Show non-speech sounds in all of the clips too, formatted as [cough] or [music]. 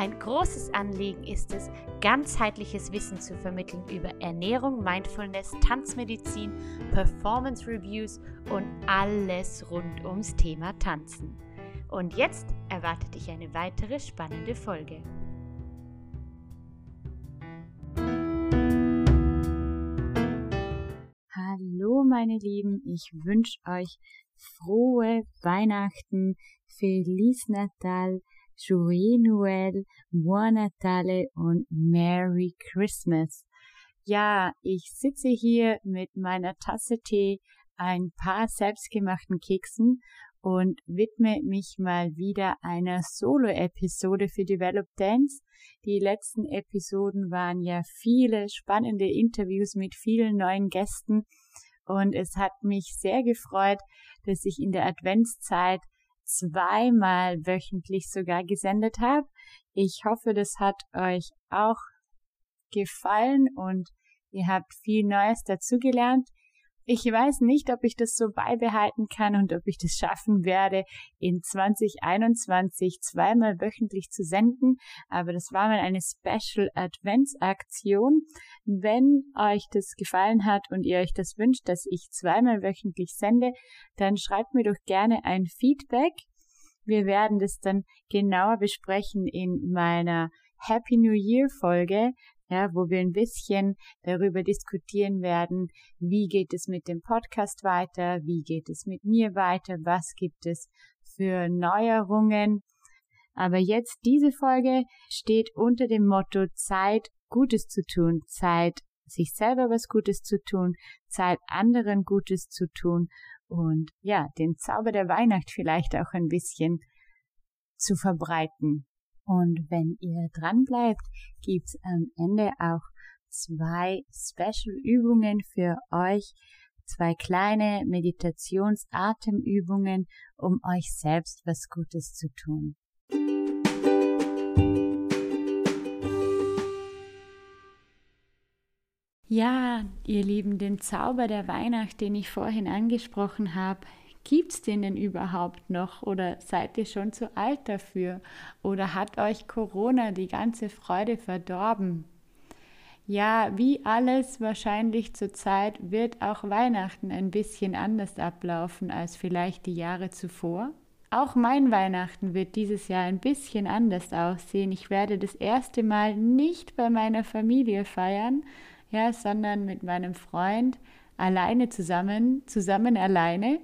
Ein großes Anliegen ist es, ganzheitliches Wissen zu vermitteln über Ernährung, Mindfulness, Tanzmedizin, Performance Reviews und alles rund ums Thema Tanzen. Und jetzt erwartet dich eine weitere spannende Folge. Hallo meine Lieben, ich wünsche euch frohe Weihnachten, Feliz Natal, Joyeux Noël, Buon Natale und Merry Christmas. Ja, ich sitze hier mit meiner Tasse Tee, ein paar selbstgemachten Keksen und widme mich mal wieder einer Solo-Episode für Develop Dance. Die letzten Episoden waren ja viele spannende Interviews mit vielen neuen Gästen und es hat mich sehr gefreut, dass ich in der Adventszeit zweimal wöchentlich sogar gesendet habe. Ich hoffe, das hat euch auch gefallen und ihr habt viel Neues dazugelernt. Ich weiß nicht, ob ich das so beibehalten kann und ob ich das schaffen werde, in 2021 zweimal wöchentlich zu senden, aber das war mal eine Special Adventsaktion. Wenn euch das gefallen hat und ihr euch das wünscht, dass ich zweimal wöchentlich sende, dann schreibt mir doch gerne ein Feedback. Wir werden das dann genauer besprechen in meiner Happy New Year Folge ja, wo wir ein bisschen darüber diskutieren werden, wie geht es mit dem Podcast weiter, wie geht es mit mir weiter, was gibt es für Neuerungen. Aber jetzt diese Folge steht unter dem Motto Zeit Gutes zu tun, Zeit sich selber was Gutes zu tun, Zeit anderen Gutes zu tun und ja, den Zauber der Weihnacht vielleicht auch ein bisschen zu verbreiten. Und wenn ihr dran bleibt, gibt's am Ende auch zwei Special-Übungen für euch, zwei kleine Meditations-Atemübungen, um euch selbst was Gutes zu tun. Ja, ihr Lieben, den Zauber der Weihnacht, den ich vorhin angesprochen habe, Gibt's den denn überhaupt noch oder seid ihr schon zu alt dafür? Oder hat euch Corona die ganze Freude verdorben? Ja, wie alles wahrscheinlich zurzeit wird auch Weihnachten ein bisschen anders ablaufen als vielleicht die Jahre zuvor. Auch mein Weihnachten wird dieses Jahr ein bisschen anders aussehen. Ich werde das erste Mal nicht bei meiner Familie feiern, ja, sondern mit meinem Freund alleine zusammen, zusammen alleine.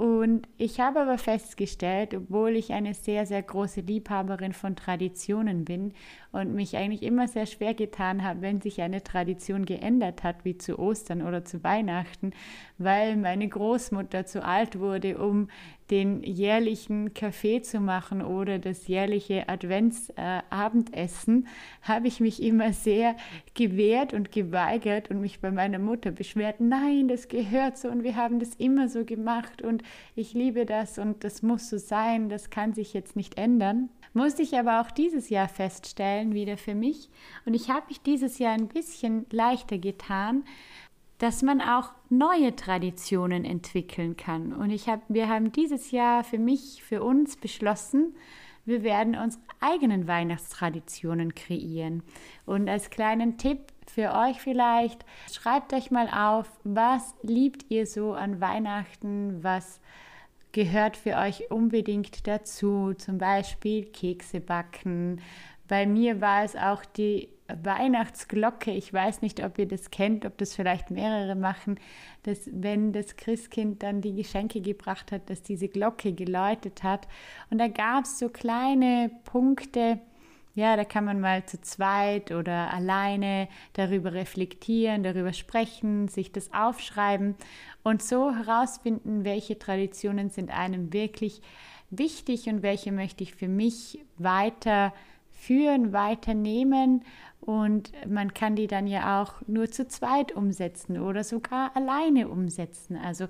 Und ich habe aber festgestellt, obwohl ich eine sehr, sehr große Liebhaberin von Traditionen bin und mich eigentlich immer sehr schwer getan habe, wenn sich eine Tradition geändert hat, wie zu Ostern oder zu Weihnachten, weil meine Großmutter zu alt wurde, um den jährlichen Kaffee zu machen oder das jährliche Adventsabendessen, äh, habe ich mich immer sehr gewehrt und geweigert und mich bei meiner Mutter beschwert, nein, das gehört so und wir haben das immer so gemacht und ich liebe das und das muss so sein, das kann sich jetzt nicht ändern. Musste ich aber auch dieses Jahr feststellen, wieder für mich. Und ich habe mich dieses Jahr ein bisschen leichter getan, dass man auch neue Traditionen entwickeln kann. Und ich hab, wir haben dieses Jahr für mich, für uns beschlossen, wir werden unsere eigenen Weihnachtstraditionen kreieren. Und als kleinen Tipp für euch vielleicht, schreibt euch mal auf, was liebt ihr so an Weihnachten, was gehört für euch unbedingt dazu, zum Beispiel Kekse backen. Bei mir war es auch die Weihnachtsglocke. Ich weiß nicht, ob ihr das kennt, ob das vielleicht mehrere machen, dass wenn das Christkind dann die Geschenke gebracht hat, dass diese Glocke geläutet hat. Und da gab es so kleine Punkte, ja, da kann man mal zu zweit oder alleine darüber reflektieren, darüber sprechen, sich das aufschreiben und so herausfinden, welche Traditionen sind einem wirklich wichtig und welche möchte ich für mich weiter weiterführen, weiternehmen und man kann die dann ja auch nur zu zweit umsetzen oder sogar alleine umsetzen. Also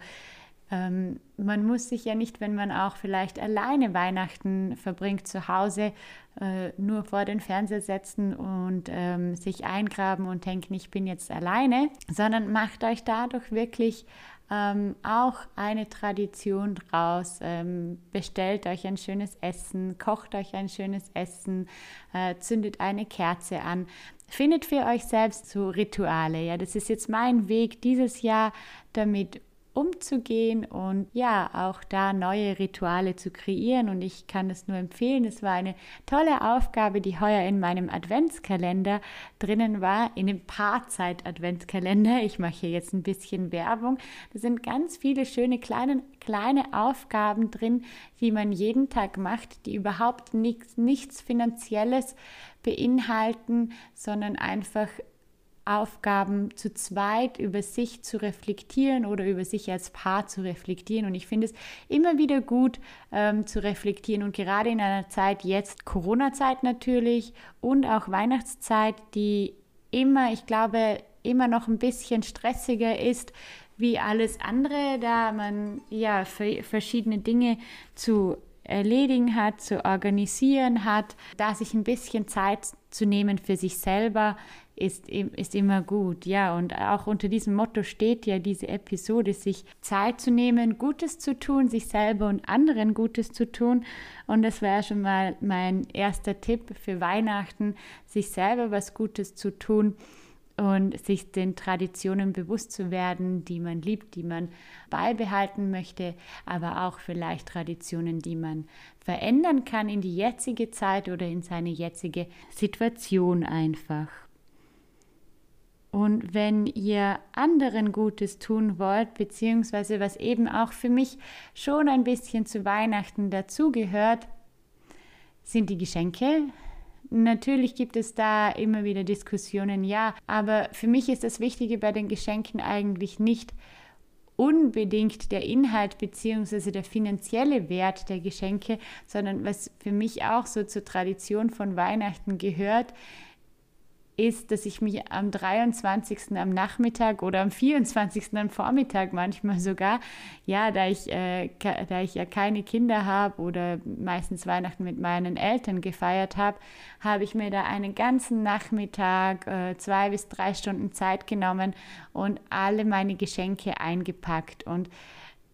ähm, man muss sich ja nicht, wenn man auch vielleicht alleine Weihnachten verbringt zu Hause, äh, nur vor den Fernseher setzen und ähm, sich eingraben und denken, ich bin jetzt alleine, sondern macht euch dadurch wirklich ähm, auch eine Tradition draus. Ähm, bestellt euch ein schönes Essen, kocht euch ein schönes Essen, äh, zündet eine Kerze an. Findet für euch selbst so Rituale. Ja, das ist jetzt mein Weg dieses Jahr, damit umzugehen und ja, auch da neue Rituale zu kreieren. Und ich kann es nur empfehlen. Es war eine tolle Aufgabe, die heuer in meinem Adventskalender drinnen war, in dem Paarzeit-Adventskalender. Ich mache hier jetzt ein bisschen Werbung. Da sind ganz viele schöne kleine, kleine Aufgaben drin, die man jeden Tag macht, die überhaupt nichts, nichts Finanzielles beinhalten, sondern einfach Aufgaben zu zweit über sich zu reflektieren oder über sich als Paar zu reflektieren. Und ich finde es immer wieder gut ähm, zu reflektieren und gerade in einer Zeit jetzt, Corona-Zeit natürlich und auch Weihnachtszeit, die immer, ich glaube, immer noch ein bisschen stressiger ist wie alles andere, da man ja verschiedene Dinge zu erledigen hat, zu organisieren hat, da sich ein bisschen Zeit zu nehmen für sich selber, ist, ist immer gut. Ja, und auch unter diesem Motto steht ja diese Episode, sich Zeit zu nehmen, Gutes zu tun, sich selber und anderen Gutes zu tun. Und das wäre schon mal mein erster Tipp für Weihnachten, sich selber was Gutes zu tun und sich den Traditionen bewusst zu werden, die man liebt, die man beibehalten möchte, aber auch vielleicht Traditionen, die man verändern kann in die jetzige Zeit oder in seine jetzige Situation einfach. Und wenn ihr anderen Gutes tun wollt, beziehungsweise was eben auch für mich schon ein bisschen zu Weihnachten dazugehört, sind die Geschenke. Natürlich gibt es da immer wieder Diskussionen, ja, aber für mich ist das Wichtige bei den Geschenken eigentlich nicht unbedingt der Inhalt beziehungsweise der finanzielle Wert der Geschenke, sondern was für mich auch so zur Tradition von Weihnachten gehört, ist, dass ich mich am 23. am Nachmittag oder am 24. am Vormittag manchmal sogar, ja, da ich, äh, da ich ja keine Kinder habe oder meistens Weihnachten mit meinen Eltern gefeiert habe, habe ich mir da einen ganzen Nachmittag, äh, zwei bis drei Stunden Zeit genommen und alle meine Geschenke eingepackt und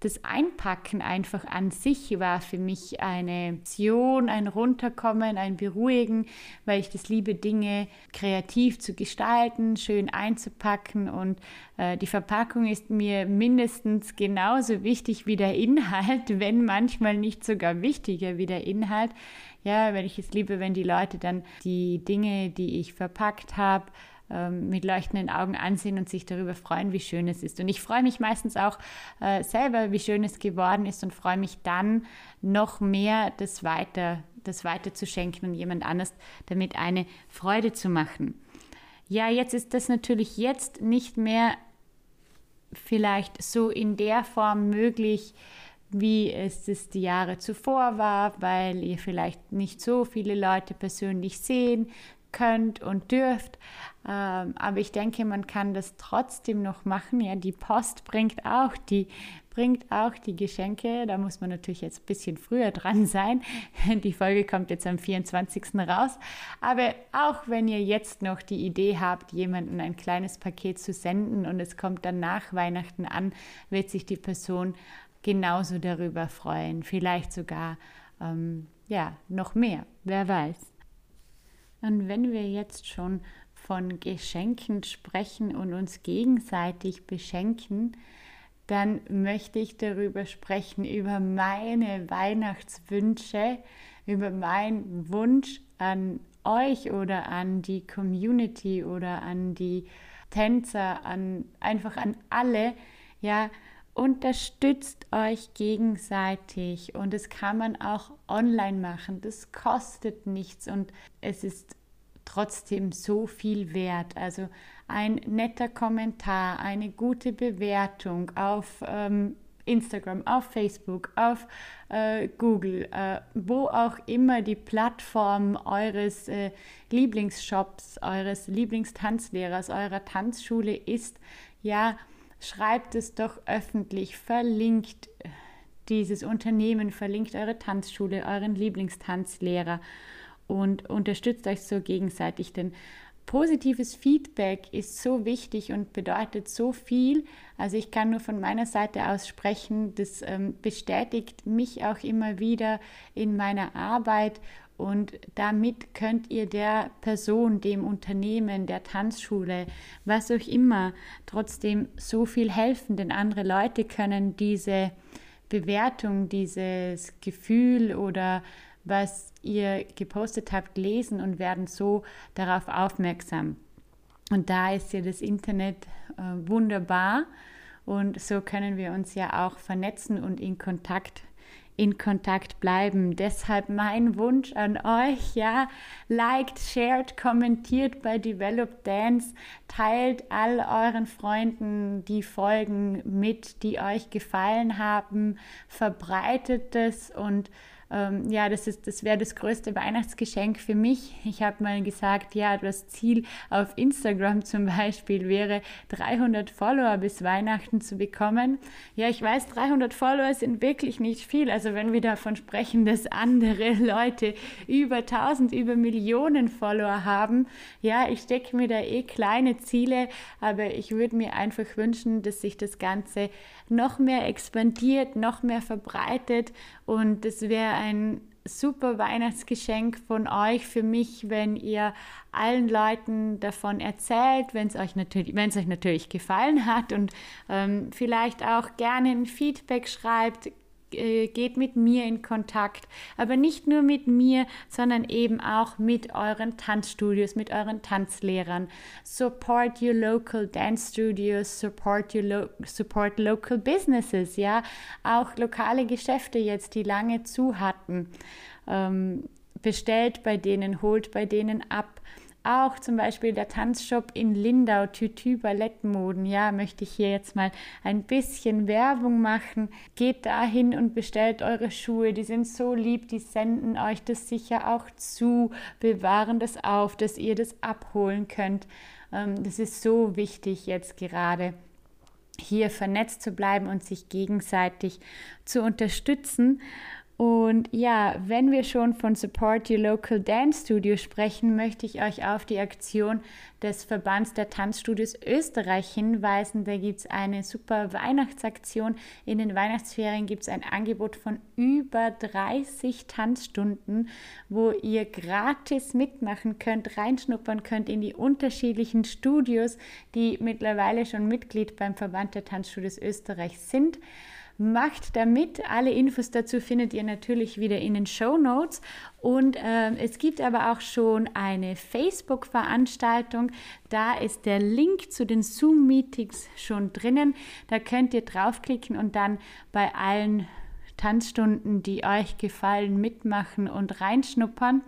das Einpacken einfach an sich war für mich eine Option, ein Runterkommen, ein Beruhigen, weil ich das liebe, Dinge kreativ zu gestalten, schön einzupacken und äh, die Verpackung ist mir mindestens genauso wichtig wie der Inhalt, [laughs] wenn manchmal nicht sogar wichtiger wie der Inhalt. Ja, weil ich es liebe, wenn die Leute dann die Dinge, die ich verpackt habe, ähm, mit leuchtenden Augen ansehen und sich darüber freuen, wie schön es ist. Und ich freue mich meistens auch äh, selber, wie schön es geworden ist und freue mich dann noch mehr, das weiter, das weiter zu schenken und jemand anders damit eine Freude zu machen. Ja, jetzt ist das natürlich jetzt nicht mehr vielleicht so in der Form möglich, wie es es die Jahre zuvor war, weil ihr vielleicht nicht so viele Leute persönlich sehen könnt und dürft. Ähm, aber ich denke, man kann das trotzdem noch machen. Ja, die Post bringt auch die bringt auch die Geschenke. Da muss man natürlich jetzt ein bisschen früher dran sein. [laughs] Die Folge kommt jetzt am 24. raus. Aber auch wenn ihr jetzt noch die Idee habt, jemandem ein kleines Paket zu senden und es kommt dann nach Weihnachten an, wird sich die Person genauso darüber freuen. Vielleicht sogar ähm, ja, noch mehr. Wer weiß. Und wenn wir jetzt schon von Geschenken sprechen und uns gegenseitig beschenken, dann möchte ich darüber sprechen, über meine Weihnachtswünsche, über meinen Wunsch an euch oder an die Community oder an die Tänzer, an einfach an alle, ja, unterstützt euch gegenseitig und das kann man auch online machen. Das kostet nichts und es ist trotzdem so viel wert. Also ein netter Kommentar, eine gute Bewertung auf ähm, Instagram, auf Facebook, auf äh, Google, äh, wo auch immer die Plattform eures äh, Lieblingsshops, eures Lieblingstanzlehrers, eurer Tanzschule ist, ja, schreibt es doch öffentlich, verlinkt dieses Unternehmen, verlinkt eure Tanzschule, euren Lieblingstanzlehrer und unterstützt euch so gegenseitig, denn positives Feedback ist so wichtig und bedeutet so viel. Also ich kann nur von meiner Seite aus sprechen, das ähm, bestätigt mich auch immer wieder in meiner Arbeit und damit könnt ihr der Person, dem Unternehmen, der Tanzschule, was auch immer, trotzdem so viel helfen, denn andere Leute können diese Bewertung, dieses Gefühl oder was ihr gepostet habt, lesen und werden so darauf aufmerksam. Und da ist ja das Internet äh, wunderbar und so können wir uns ja auch vernetzen und in Kontakt in Kontakt bleiben. Deshalb mein Wunsch an euch, ja, liked, shared, kommentiert bei Develop Dance, teilt all euren Freunden die Folgen mit, die euch gefallen haben, verbreitet es und ähm, ja, das, das wäre das größte Weihnachtsgeschenk für mich. Ich habe mal gesagt, ja, das Ziel auf Instagram [laughs] zum Beispiel wäre, 300 Follower bis Weihnachten zu bekommen. Ja, ich weiß, 300 Follower sind wirklich nicht viel. Also wenn wir davon sprechen, dass andere [laughs] Leute über 1000, über Millionen Follower haben, ja, ich stecke mir da eh kleine Ziele, aber ich würde mir einfach wünschen, dass sich das Ganze noch mehr expandiert, noch mehr verbreitet und das wäre ein super Weihnachtsgeschenk von euch für mich, wenn ihr allen Leuten davon erzählt, wenn es euch natürlich, euch natürlich gefallen hat und ähm, vielleicht auch gerne ein Feedback schreibt, äh, geht mit mir in Kontakt, aber nicht nur mit mir, sondern eben auch mit euren Tanzstudios, mit euren Tanzlehrern. Support your local dance studios, support your lo support local businesses, ja, auch lokale Geschäfte jetzt, die lange zu hatten. Ähm, bestellt bei denen, holt bei denen ab auch zum Beispiel der Tanzshop in Lindau, Tütü Ballettmoden. Ja, möchte ich hier jetzt mal ein bisschen Werbung machen. Geht dahin und bestellt eure Schuhe. Die sind so lieb, die senden euch das sicher auch zu, bewahren das auf, dass ihr das abholen könnt. Ähm, das ist so wichtig jetzt gerade hier vernetzt zu bleiben und sich gegenseitig zu unterstützen. Und ja, wenn wir schon von Support Your Local Dance Studio sprechen, möchte ich euch auf die Aktion des Verbands der Tanzstudios Österreich hinweisen. Da gibt es eine super Weihnachtsaktion. In den Weihnachtsferien gibt es ein Angebot von über 30 Tanzstunden, wo ihr gratis mitmachen könnt, reinschnuppern könnt in die unterschiedlichen Studios, die mittlerweile schon Mitglied beim Verband der Tanzstudios Österreich sind. Macht damit. Alle Infos dazu findet ihr natürlich wieder in den Show Notes. Und äh, es gibt aber auch schon eine Facebook-Veranstaltung. Da ist der Link zu den Zoom-Meetings schon drinnen. Da könnt ihr draufklicken und dann bei allen Tanzstunden, die euch gefallen, mitmachen und reinschnuppern.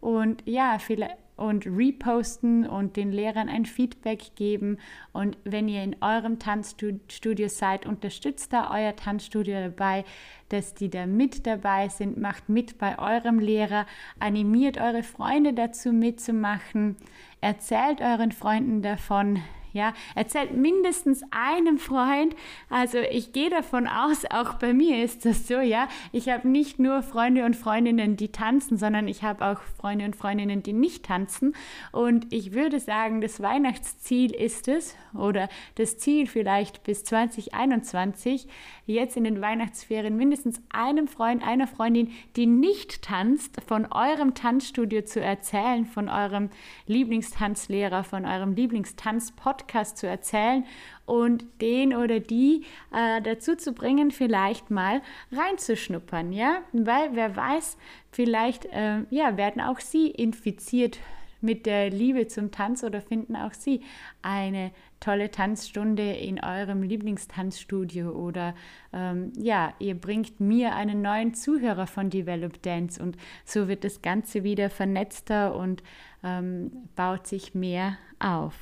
Und ja, vielleicht und reposten und den Lehrern ein Feedback geben. Und wenn ihr in eurem Tanzstudio seid, unterstützt da euer Tanzstudio dabei, dass die da mit dabei sind. Macht mit bei eurem Lehrer, animiert eure Freunde dazu mitzumachen, erzählt euren Freunden davon, ja, erzählt mindestens einem Freund. Also ich gehe davon aus, auch bei mir ist das so, ja. Ich habe nicht nur Freunde und Freundinnen, die tanzen, sondern ich habe auch Freunde und Freundinnen, die nicht tanzen. Und ich würde sagen, das Weihnachtsziel ist es, oder das Ziel vielleicht bis 2021, jetzt in den Weihnachtsferien mindestens einem Freund, einer Freundin, die nicht tanzt, von eurem Tanzstudio zu erzählen, von eurem Lieblingstanzlehrer, von eurem Lieblingstanzpodcast Podcast zu erzählen und den oder die äh, dazu zu bringen, vielleicht mal reinzuschnuppern, ja, weil wer weiß, vielleicht äh, ja, werden auch sie infiziert mit der Liebe zum Tanz oder finden auch Sie eine tolle Tanzstunde in eurem Lieblingstanzstudio oder ähm, ja, ihr bringt mir einen neuen Zuhörer von Develop Dance und so wird das Ganze wieder vernetzter und ähm, baut sich mehr auf.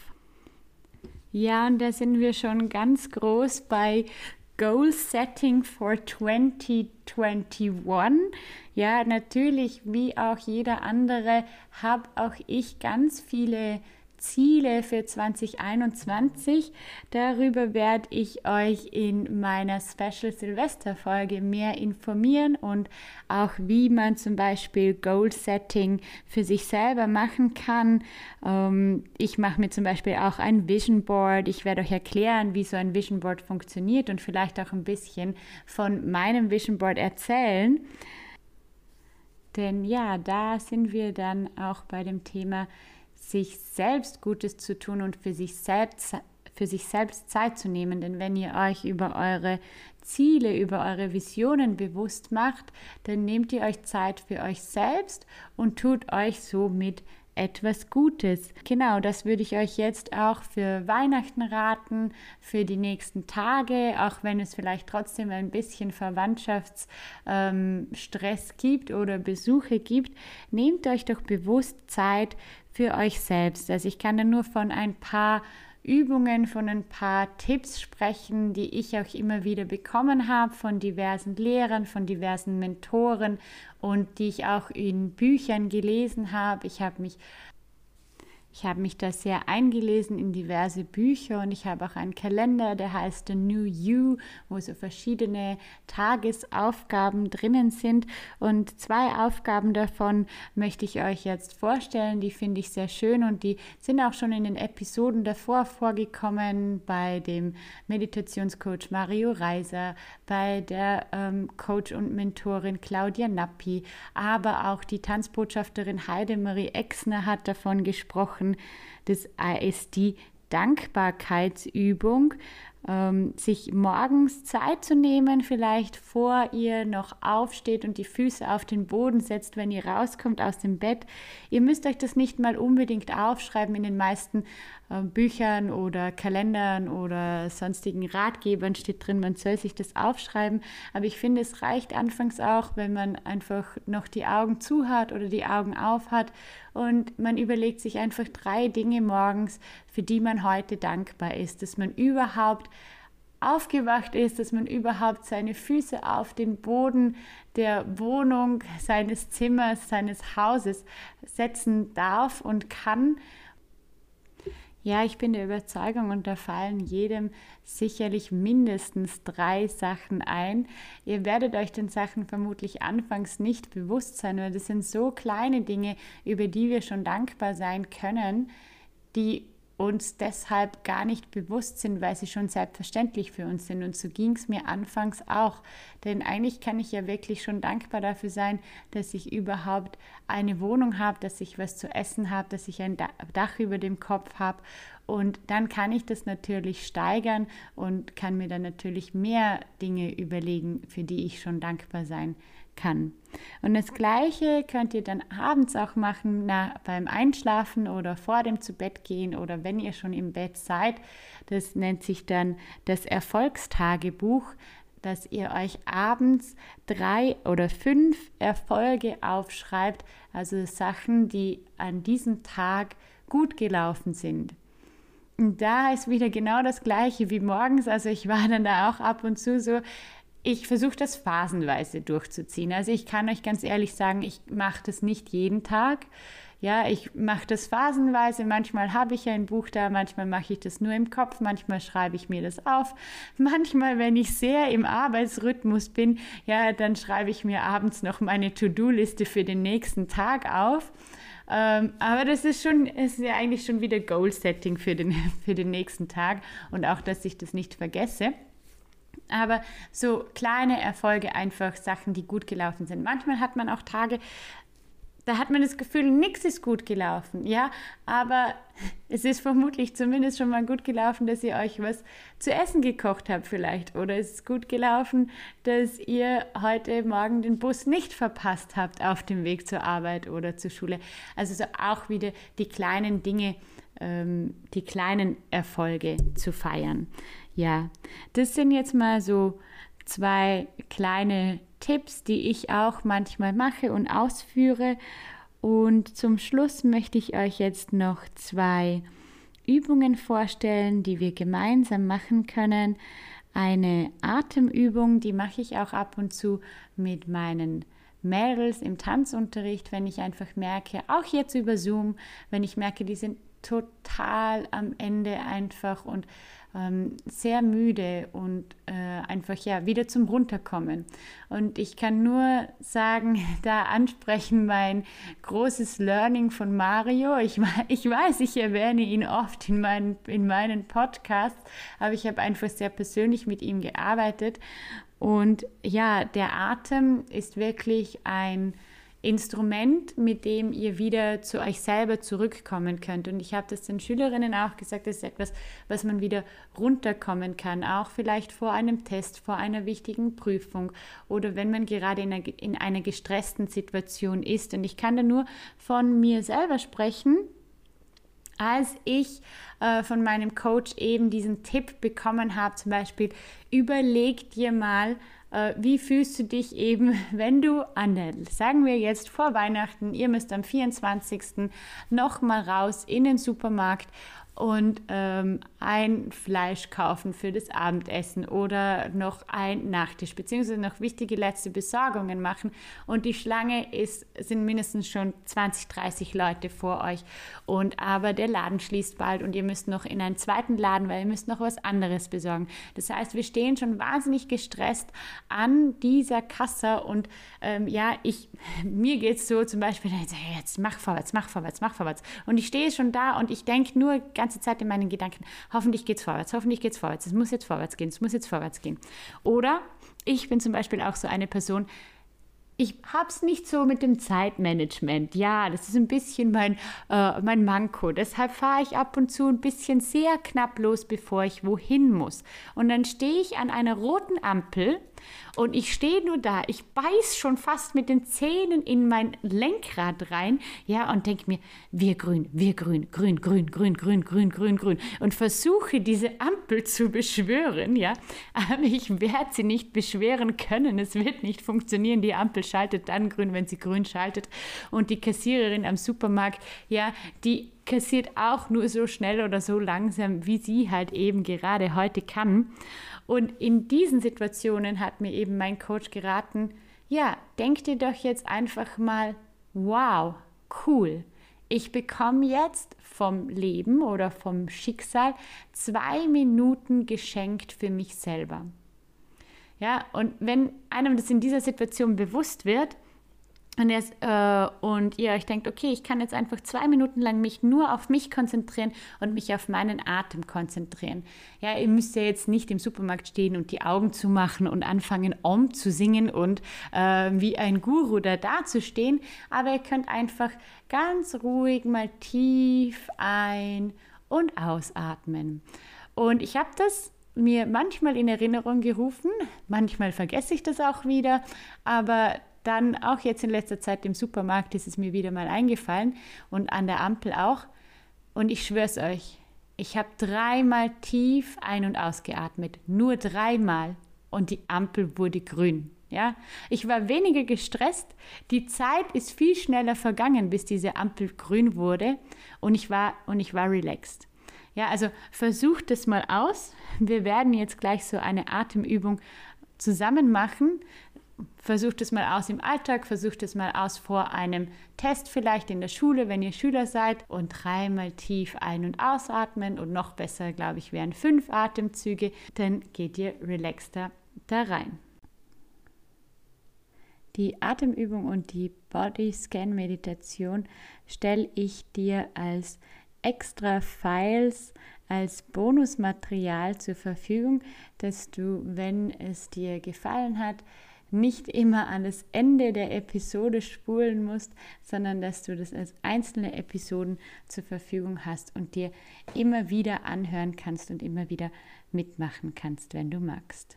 Ja, und da sind wir schon ganz groß bei Goal Setting for 2021. Ja, natürlich, wie auch jeder andere, habe auch ich ganz viele Ziele für 2021. Darüber werde ich euch in meiner Special Silvester Folge mehr informieren und auch wie man zum Beispiel Goal Setting für sich selber machen kann. Ähm, ich mache mir zum Beispiel auch ein Vision Board. Ich werde euch erklären, wie so ein Vision Board funktioniert und vielleicht auch ein bisschen von meinem Vision Board erzählen. Denn ja, da sind wir dann auch bei dem Thema sich selbst Gutes zu tun und für sich selbst, für sich selbst Zeit zu nehmen. Denn wenn ihr euch über eure Ziele, über eure Visionen bewusst macht, dann nehmt ihr euch Zeit für euch selbst und tut euch somit etwas Gutes. Genau, das würde ich euch jetzt auch für Weihnachten raten, für die nächsten Tage, auch wenn es vielleicht trotzdem ein bisschen Verwandtschaftsstress ähm, gibt oder Besuche gibt. Nehmt euch doch bewusst Zeit für euch selbst. Also ich kann da nur von ein paar Übungen, von ein paar Tipps sprechen, die ich auch immer wieder bekommen habe von diversen Lehrern, von diversen Mentoren und die ich auch in Büchern gelesen habe. Ich habe mich ich habe mich da sehr eingelesen in diverse Bücher und ich habe auch einen Kalender, der heißt The New You, wo so verschiedene Tagesaufgaben drinnen sind. Und zwei Aufgaben davon möchte ich euch jetzt vorstellen. Die finde ich sehr schön und die sind auch schon in den Episoden davor vorgekommen bei dem Meditationscoach Mario Reiser, bei der ähm, Coach und Mentorin Claudia Nappi, aber auch die Tanzbotschafterin Heidemarie Exner hat davon gesprochen machen. Das ist die Dankbarkeitsübung, ähm, sich morgens Zeit zu nehmen, vielleicht vor ihr noch aufsteht und die Füße auf den Boden setzt, wenn ihr rauskommt aus dem Bett. Ihr müsst euch das nicht mal unbedingt aufschreiben. In den meisten äh, Büchern oder Kalendern oder sonstigen Ratgebern steht drin, man soll sich das aufschreiben. Aber ich finde, es reicht anfangs auch, wenn man einfach noch die Augen zu hat oder die Augen auf hat und man überlegt sich einfach drei Dinge morgens, für die man heute dankbar ist, dass man überhaupt aufgewacht ist, dass man überhaupt seine Füße auf den Boden der Wohnung, seines Zimmers, seines Hauses setzen darf und kann. Ja, ich bin der Überzeugung und da fallen jedem sicherlich mindestens drei Sachen ein. Ihr werdet euch den Sachen vermutlich anfangs nicht bewusst sein, weil das sind so kleine Dinge, über die wir schon dankbar sein können, die uns deshalb gar nicht bewusst sind, weil sie schon selbstverständlich für uns sind. Und so ging es mir anfangs auch. Denn eigentlich kann ich ja wirklich schon dankbar dafür sein, dass ich überhaupt eine Wohnung habe, dass ich was zu essen habe, dass ich ein Dach über dem Kopf habe. Und dann kann ich das natürlich steigern und kann mir dann natürlich mehr Dinge überlegen, für die ich schon dankbar sein kann. Und das Gleiche könnt ihr dann abends auch machen, na, beim Einschlafen oder vor dem zu Bett gehen oder wenn ihr schon im Bett seid. Das nennt sich dann das Erfolgstagebuch, dass ihr euch abends drei oder fünf Erfolge aufschreibt, also Sachen, die an diesem Tag gut gelaufen sind. Da ist wieder genau das Gleiche wie morgens. Also ich war dann da auch ab und zu so, ich versuche das phasenweise durchzuziehen. Also ich kann euch ganz ehrlich sagen, ich mache das nicht jeden Tag. Ja, ich mache das phasenweise. Manchmal habe ich ein Buch da, manchmal mache ich das nur im Kopf, manchmal schreibe ich mir das auf. Manchmal, wenn ich sehr im Arbeitsrhythmus bin, ja, dann schreibe ich mir abends noch meine To-Do-Liste für den nächsten Tag auf. Ähm, aber das ist schon, ist ja eigentlich schon wieder Goal-Setting für den, [laughs] für den nächsten Tag und auch, dass ich das nicht vergesse. Aber so kleine Erfolge, einfach Sachen, die gut gelaufen sind. Manchmal hat man auch Tage, da hat man das Gefühl, nichts ist gut gelaufen, ja, aber es ist vermutlich zumindest schon mal gut gelaufen, dass ihr euch was zu essen gekocht habt vielleicht oder es ist gut gelaufen, dass ihr heute Morgen den Bus nicht verpasst habt auf dem Weg zur Arbeit oder zur Schule. Also so auch wieder die kleinen Dinge, ähm, die kleinen Erfolge zu feiern. Ja, das sind jetzt mal so zwei kleine Tipps, die ich auch manchmal mache und ausführe. Und zum Schluss möchte ich euch jetzt noch zwei Übungen vorstellen, die wir gemeinsam machen können. eine Atemübung, die mache ich auch ab und zu mit meinen Mädels im Tanzunterricht, wenn ich einfach merke, auch jetzt über Zoom, wenn ich merke, die sind total am Ende einfach und ähm, sehr müde und äh, einfach ja wieder zum Runterkommen. Und ich kann nur sagen, [laughs] da ansprechen mein großes Learning von Mario. Ich, ich weiß, ich erwähne ihn oft in meinen, in meinen Podcasts, aber ich habe einfach sehr persönlich mit ihm gearbeitet. Und ja, der Atem ist wirklich ein Instrument, mit dem ihr wieder zu euch selber zurückkommen könnt. Und ich habe das den Schülerinnen auch gesagt, das ist etwas, was man wieder runterkommen kann, auch vielleicht vor einem Test, vor einer wichtigen Prüfung oder wenn man gerade in einer, in einer gestressten Situation ist. Und ich kann da nur von mir selber sprechen, als ich äh, von meinem Coach eben diesen Tipp bekommen habe, zum Beispiel, überleg dir mal, wie fühlst du dich eben, [laughs] wenn du an der, sagen wir jetzt vor Weihnachten, ihr müsst am 24. nochmal raus in den Supermarkt und ähm, ein Fleisch kaufen für das Abendessen oder noch ein Nachtisch, beziehungsweise noch wichtige letzte Besorgungen machen. Und die Schlange ist, sind mindestens schon 20, 30 Leute vor euch. Und aber der Laden schließt bald und ihr müsst noch in einen zweiten Laden, weil ihr müsst noch was anderes besorgen. Das heißt, wir stehen schon wahnsinnig gestresst an dieser Kasse und ähm, ja, ich, [laughs] mir geht es so zum Beispiel, jetzt mach vorwärts, mach vorwärts, mach vorwärts. Und ich stehe schon da und ich denke nur ganze Zeit in meinen Gedanken, hoffentlich geht es vorwärts, hoffentlich geht es vorwärts, es muss jetzt vorwärts gehen, es muss jetzt vorwärts gehen. Oder ich bin zum Beispiel auch so eine Person, ich habe es nicht so mit dem Zeitmanagement. Ja, das ist ein bisschen mein, äh, mein Manko. Deshalb fahre ich ab und zu ein bisschen sehr knapp los, bevor ich wohin muss. Und dann stehe ich an einer roten Ampel und ich stehe nur da, ich beiß schon fast mit den Zähnen in mein Lenkrad rein, ja, und denke mir, wir grün, wir grün, grün, grün, grün, grün, grün, grün, grün. Und versuche diese Ampel zu beschwören, ja. Aber ich werde sie nicht beschweren können. Es wird nicht funktionieren. Die Ampel schaltet dann grün, wenn sie grün schaltet. Und die Kassiererin am Supermarkt, ja, die kassiert auch nur so schnell oder so langsam, wie sie halt eben gerade heute kann. Und in diesen Situationen hat mir eben mein Coach geraten, ja, denk dir doch jetzt einfach mal, wow, cool. Ich bekomme jetzt vom Leben oder vom Schicksal zwei Minuten geschenkt für mich selber. Ja, und wenn einem das in dieser Situation bewusst wird, und, jetzt, äh, und ihr euch denkt, okay, ich kann jetzt einfach zwei Minuten lang mich nur auf mich konzentrieren und mich auf meinen Atem konzentrieren. Ja, ihr müsst ja jetzt nicht im Supermarkt stehen und die Augen zumachen und anfangen, Om zu singen und äh, wie ein Guru da dazustehen, aber ihr könnt einfach ganz ruhig mal tief ein- und ausatmen. Und ich habe das mir manchmal in Erinnerung gerufen, manchmal vergesse ich das auch wieder, aber dann auch jetzt in letzter Zeit im Supermarkt ist es mir wieder mal eingefallen und an der Ampel auch. Und ich schwöre es euch, ich habe dreimal tief ein- und ausgeatmet, nur dreimal und die Ampel wurde grün. Ja, ich war weniger gestresst. Die Zeit ist viel schneller vergangen, bis diese Ampel grün wurde und ich war und ich war relaxed. Ja, also versucht es mal aus. Wir werden jetzt gleich so eine Atemübung zusammen machen versucht es mal aus im Alltag, versucht es mal aus vor einem Test vielleicht in der Schule, wenn ihr Schüler seid und dreimal tief ein- und ausatmen und noch besser, glaube ich, wären fünf Atemzüge, dann geht ihr relaxter da rein. Die Atemübung und die Body Scan Meditation stelle ich dir als extra Files als Bonusmaterial zur Verfügung, dass du, wenn es dir gefallen hat, nicht immer an das Ende der Episode spulen musst, sondern dass du das als einzelne Episoden zur Verfügung hast und dir immer wieder anhören kannst und immer wieder mitmachen kannst, wenn du magst.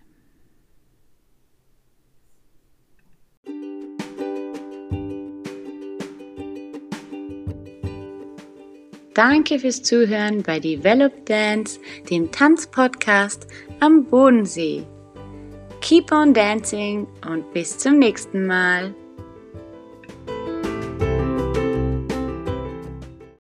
Danke fürs Zuhören bei Develop Dance, dem Tanzpodcast am Bodensee. Keep on dancing und bis zum nächsten Mal.